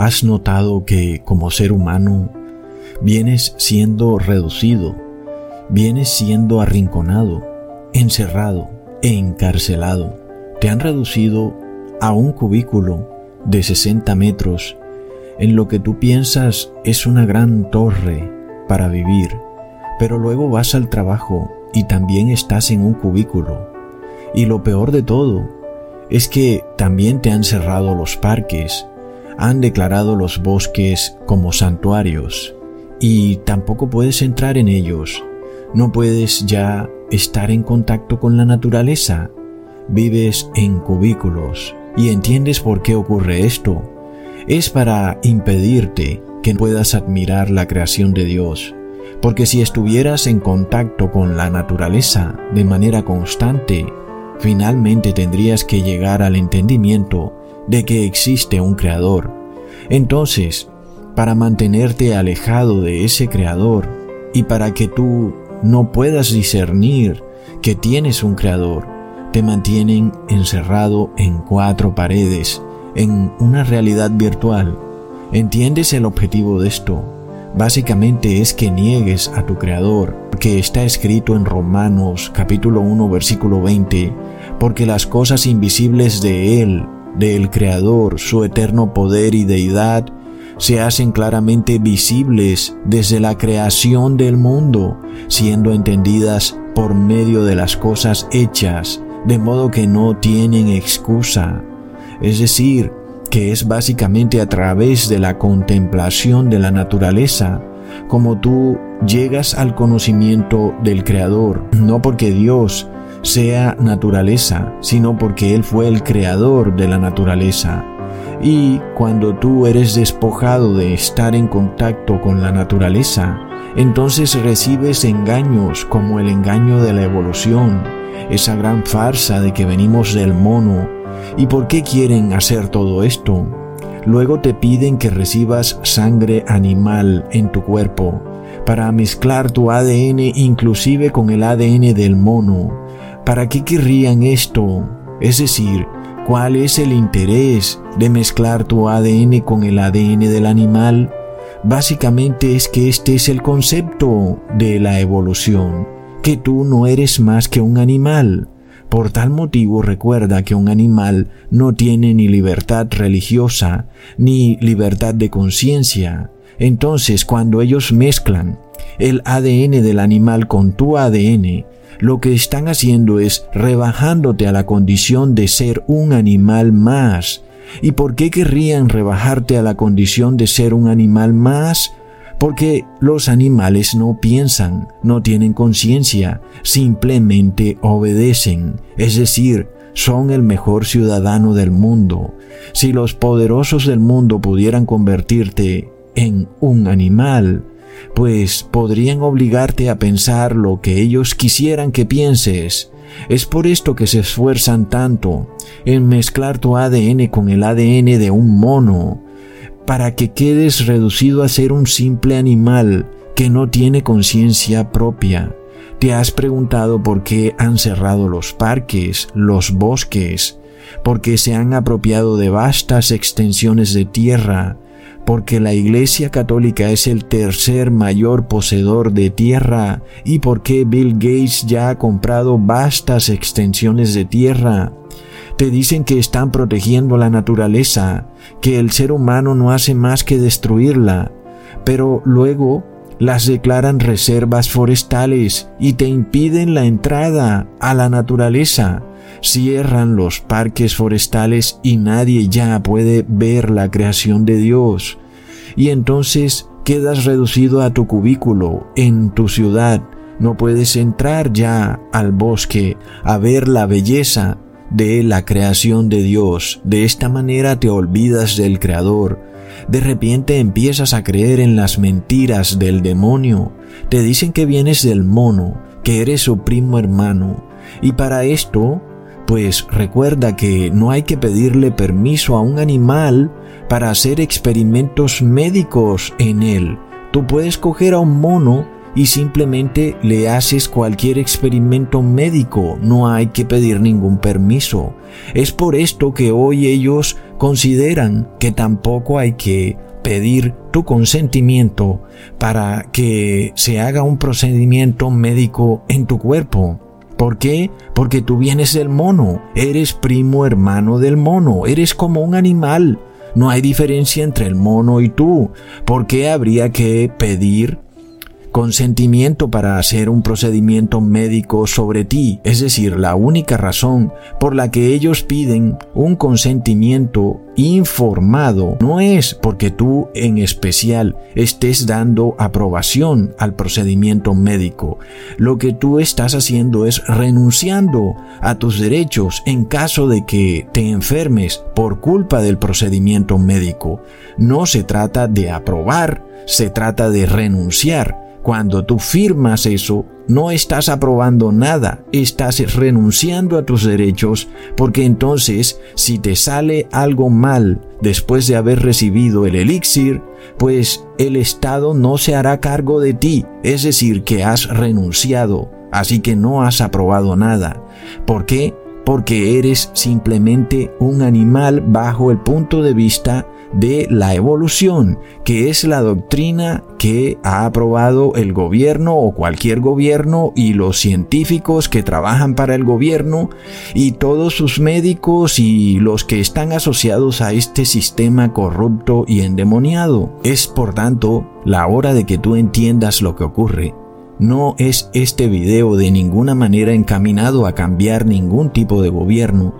¿Has notado que como ser humano vienes siendo reducido, vienes siendo arrinconado, encerrado e encarcelado? Te han reducido a un cubículo de 60 metros en lo que tú piensas es una gran torre para vivir, pero luego vas al trabajo y también estás en un cubículo. Y lo peor de todo es que también te han cerrado los parques, han declarado los bosques como santuarios y tampoco puedes entrar en ellos. No puedes ya estar en contacto con la naturaleza. Vives en cubículos y entiendes por qué ocurre esto. Es para impedirte que puedas admirar la creación de Dios. Porque si estuvieras en contacto con la naturaleza de manera constante, finalmente tendrías que llegar al entendimiento de que existe un creador. Entonces, para mantenerte alejado de ese creador y para que tú no puedas discernir que tienes un creador, te mantienen encerrado en cuatro paredes, en una realidad virtual. ¿Entiendes el objetivo de esto? Básicamente es que niegues a tu Creador, que está escrito en Romanos capítulo 1 versículo 20, porque las cosas invisibles de Él, del Creador, su eterno poder y deidad, se hacen claramente visibles desde la creación del mundo, siendo entendidas por medio de las cosas hechas, de modo que no tienen excusa. Es decir, que es básicamente a través de la contemplación de la naturaleza como tú llegas al conocimiento del Creador, no porque Dios sea naturaleza, sino porque Él fue el creador de la naturaleza. Y cuando tú eres despojado de estar en contacto con la naturaleza, entonces recibes engaños como el engaño de la evolución, esa gran farsa de que venimos del mono. ¿Y por qué quieren hacer todo esto? Luego te piden que recibas sangre animal en tu cuerpo para mezclar tu ADN inclusive con el ADN del mono ¿Para qué querrían esto? Es decir, ¿cuál es el interés de mezclar tu ADN con el ADN del animal? Básicamente es que este es el concepto de la evolución, que tú no eres más que un animal. Por tal motivo recuerda que un animal no tiene ni libertad religiosa ni libertad de conciencia. Entonces cuando ellos mezclan el ADN del animal con tu ADN, lo que están haciendo es rebajándote a la condición de ser un animal más. ¿Y por qué querrían rebajarte a la condición de ser un animal más? Porque los animales no piensan, no tienen conciencia, simplemente obedecen, es decir, son el mejor ciudadano del mundo. Si los poderosos del mundo pudieran convertirte en un animal, pues podrían obligarte a pensar lo que ellos quisieran que pienses. Es por esto que se esfuerzan tanto en mezclar tu ADN con el ADN de un mono, para que quedes reducido a ser un simple animal que no tiene conciencia propia. ¿Te has preguntado por qué han cerrado los parques, los bosques? Porque se han apropiado de vastas extensiones de tierra porque la Iglesia Católica es el tercer mayor poseedor de tierra y porque Bill Gates ya ha comprado vastas extensiones de tierra. Te dicen que están protegiendo la naturaleza, que el ser humano no hace más que destruirla, pero luego las declaran reservas forestales y te impiden la entrada a la naturaleza cierran los parques forestales y nadie ya puede ver la creación de Dios. Y entonces quedas reducido a tu cubículo en tu ciudad. No puedes entrar ya al bosque a ver la belleza de la creación de Dios. De esta manera te olvidas del Creador. De repente empiezas a creer en las mentiras del demonio. Te dicen que vienes del mono, que eres su primo hermano. Y para esto pues recuerda que no hay que pedirle permiso a un animal para hacer experimentos médicos en él. Tú puedes coger a un mono y simplemente le haces cualquier experimento médico, no hay que pedir ningún permiso. Es por esto que hoy ellos consideran que tampoco hay que pedir tu consentimiento para que se haga un procedimiento médico en tu cuerpo. ¿Por qué? Porque tú vienes del mono, eres primo hermano del mono, eres como un animal. No hay diferencia entre el mono y tú. ¿Por qué habría que pedir consentimiento para hacer un procedimiento médico sobre ti, es decir, la única razón por la que ellos piden un consentimiento informado no es porque tú en especial estés dando aprobación al procedimiento médico. Lo que tú estás haciendo es renunciando a tus derechos en caso de que te enfermes por culpa del procedimiento médico. No se trata de aprobar, se trata de renunciar cuando tú firmas eso, no estás aprobando nada, estás renunciando a tus derechos, porque entonces si te sale algo mal después de haber recibido el elixir, pues el Estado no se hará cargo de ti, es decir, que has renunciado, así que no has aprobado nada. ¿Por qué? Porque eres simplemente un animal bajo el punto de vista de la evolución, que es la doctrina que ha aprobado el gobierno o cualquier gobierno y los científicos que trabajan para el gobierno y todos sus médicos y los que están asociados a este sistema corrupto y endemoniado. Es por tanto la hora de que tú entiendas lo que ocurre. No es este video de ninguna manera encaminado a cambiar ningún tipo de gobierno.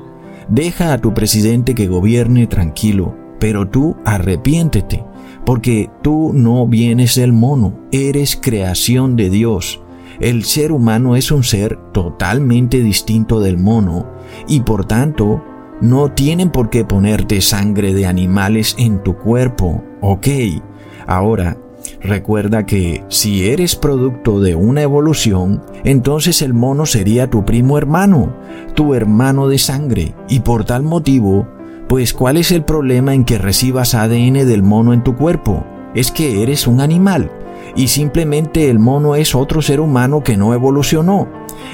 Deja a tu presidente que gobierne tranquilo pero tú arrepiéntete, porque tú no vienes del mono, eres creación de Dios. El ser humano es un ser totalmente distinto del mono y por tanto no tienen por qué ponerte sangre de animales en tu cuerpo, ¿ok? Ahora, recuerda que si eres producto de una evolución, entonces el mono sería tu primo hermano, tu hermano de sangre, y por tal motivo pues ¿cuál es el problema en que recibas ADN del mono en tu cuerpo? Es que eres un animal y simplemente el mono es otro ser humano que no evolucionó.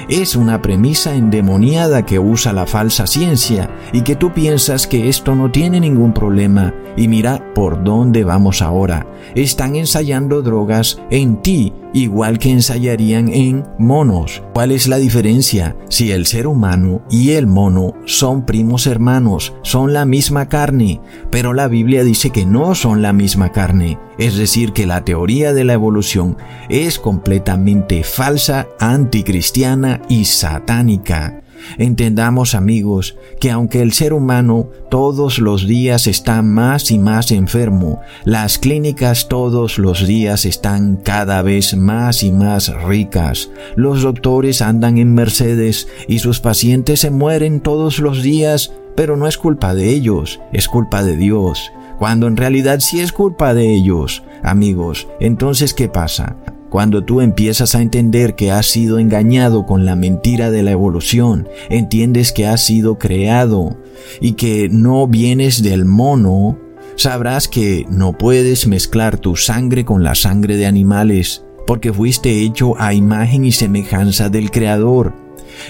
Es una premisa endemoniada que usa la falsa ciencia y que tú piensas que esto no tiene ningún problema y mira por dónde vamos ahora. Están ensayando drogas en ti igual que ensayarían en monos. ¿Cuál es la diferencia? Si el ser humano y el mono son primos hermanos, son la misma carne, pero la Biblia dice que no son la misma carne, es decir, que la teoría de la evolución es completamente falsa, anticristiana y satánica. Entendamos amigos que aunque el ser humano todos los días está más y más enfermo, las clínicas todos los días están cada vez más y más ricas, los doctores andan en Mercedes y sus pacientes se mueren todos los días, pero no es culpa de ellos, es culpa de Dios, cuando en realidad sí es culpa de ellos. Amigos, entonces ¿qué pasa? Cuando tú empiezas a entender que has sido engañado con la mentira de la evolución, entiendes que has sido creado y que no vienes del mono, sabrás que no puedes mezclar tu sangre con la sangre de animales, porque fuiste hecho a imagen y semejanza del Creador.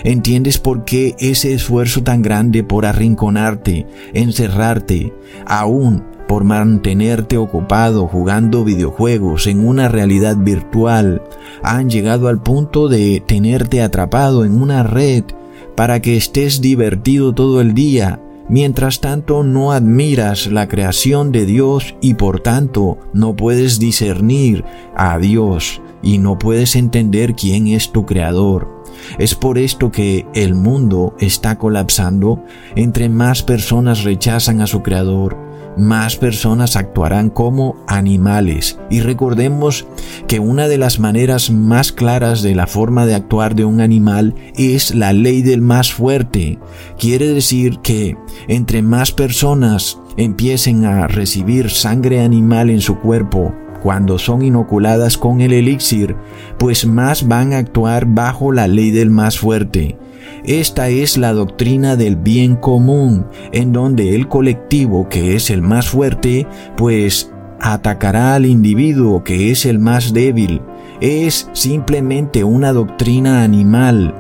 ¿Entiendes por qué ese esfuerzo tan grande por arrinconarte, encerrarte, aún por mantenerte ocupado jugando videojuegos en una realidad virtual, han llegado al punto de tenerte atrapado en una red para que estés divertido todo el día, mientras tanto no admiras la creación de Dios y por tanto no puedes discernir a Dios y no puedes entender quién es tu creador. Es por esto que el mundo está colapsando entre más personas rechazan a su creador más personas actuarán como animales. Y recordemos que una de las maneras más claras de la forma de actuar de un animal es la ley del más fuerte. Quiere decir que entre más personas empiecen a recibir sangre animal en su cuerpo, cuando son inoculadas con el elixir, pues más van a actuar bajo la ley del más fuerte. Esta es la doctrina del bien común, en donde el colectivo, que es el más fuerte, pues atacará al individuo que es el más débil. es simplemente una doctrina animal.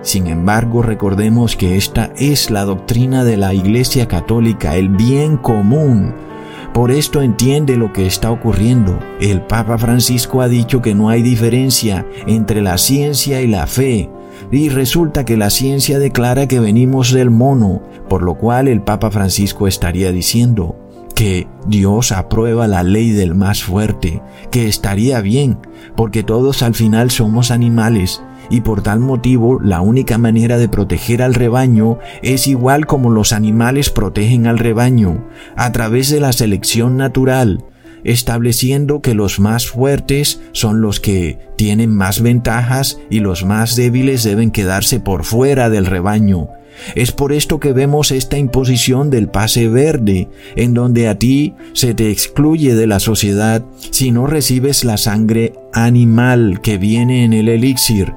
Sin embargo, recordemos que esta es la doctrina de la Iglesia Católica, el bien común. Por esto entiende lo que está ocurriendo. El Papa Francisco ha dicho que no hay diferencia entre la ciencia y la fe. Y resulta que la ciencia declara que venimos del mono, por lo cual el Papa Francisco estaría diciendo, que Dios aprueba la ley del más fuerte, que estaría bien, porque todos al final somos animales, y por tal motivo la única manera de proteger al rebaño es igual como los animales protegen al rebaño, a través de la selección natural, estableciendo que los más fuertes son los que tienen más ventajas y los más débiles deben quedarse por fuera del rebaño, es por esto que vemos esta imposición del pase verde, en donde a ti se te excluye de la sociedad si no recibes la sangre animal que viene en el elixir.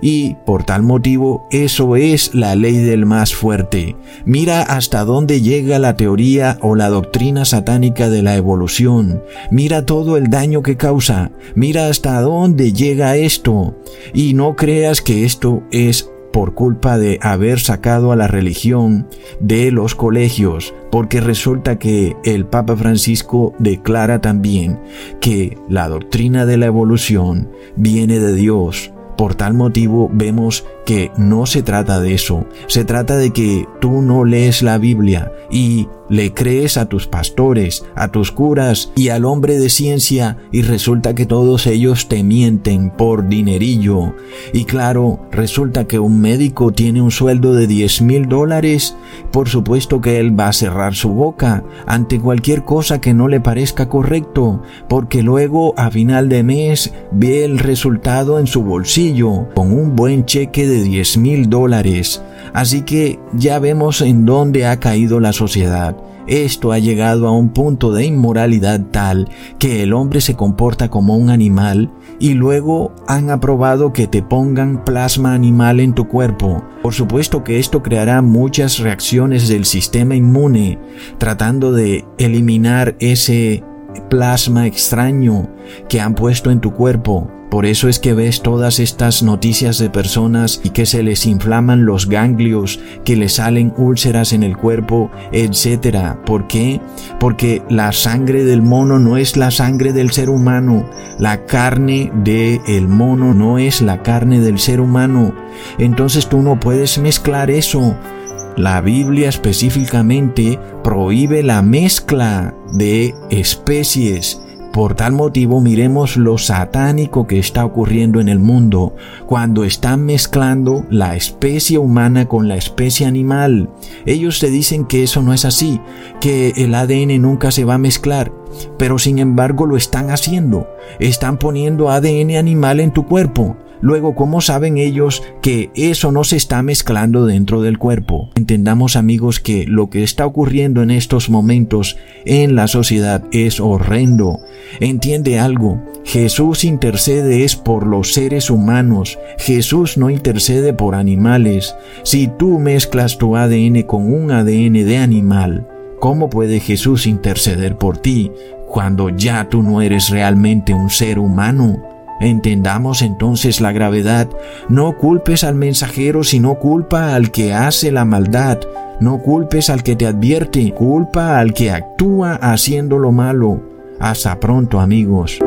Y por tal motivo eso es la ley del más fuerte. Mira hasta dónde llega la teoría o la doctrina satánica de la evolución. Mira todo el daño que causa. Mira hasta dónde llega esto. Y no creas que esto es por culpa de haber sacado a la religión de los colegios, porque resulta que el Papa Francisco declara también que la doctrina de la evolución viene de Dios. Por tal motivo vemos que no se trata de eso, se trata de que tú no lees la Biblia y le crees a tus pastores, a tus curas y al hombre de ciencia y resulta que todos ellos te mienten por dinerillo. Y claro, resulta que un médico tiene un sueldo de 10 mil dólares, por supuesto que él va a cerrar su boca ante cualquier cosa que no le parezca correcto, porque luego a final de mes ve el resultado en su bolsillo con un buen cheque de 10 mil dólares. Así que ya vemos en dónde ha caído la sociedad. Esto ha llegado a un punto de inmoralidad tal que el hombre se comporta como un animal y luego han aprobado que te pongan plasma animal en tu cuerpo. Por supuesto que esto creará muchas reacciones del sistema inmune tratando de eliminar ese plasma extraño que han puesto en tu cuerpo. Por eso es que ves todas estas noticias de personas y que se les inflaman los ganglios, que les salen úlceras en el cuerpo, etc. ¿Por qué? Porque la sangre del mono no es la sangre del ser humano. La carne del mono no es la carne del ser humano. Entonces tú no puedes mezclar eso. La Biblia específicamente prohíbe la mezcla de especies por tal motivo miremos lo satánico que está ocurriendo en el mundo cuando están mezclando la especie humana con la especie animal. Ellos te dicen que eso no es así, que el ADN nunca se va a mezclar, pero sin embargo lo están haciendo. Están poniendo ADN animal en tu cuerpo Luego, ¿cómo saben ellos que eso no se está mezclando dentro del cuerpo? Entendamos amigos que lo que está ocurriendo en estos momentos en la sociedad es horrendo. Entiende algo, Jesús intercede es por los seres humanos, Jesús no intercede por animales. Si tú mezclas tu ADN con un ADN de animal, ¿cómo puede Jesús interceder por ti cuando ya tú no eres realmente un ser humano? Entendamos entonces la gravedad. No culpes al mensajero, sino culpa al que hace la maldad. No culpes al que te advierte, culpa al que actúa haciendo lo malo. Hasta pronto amigos.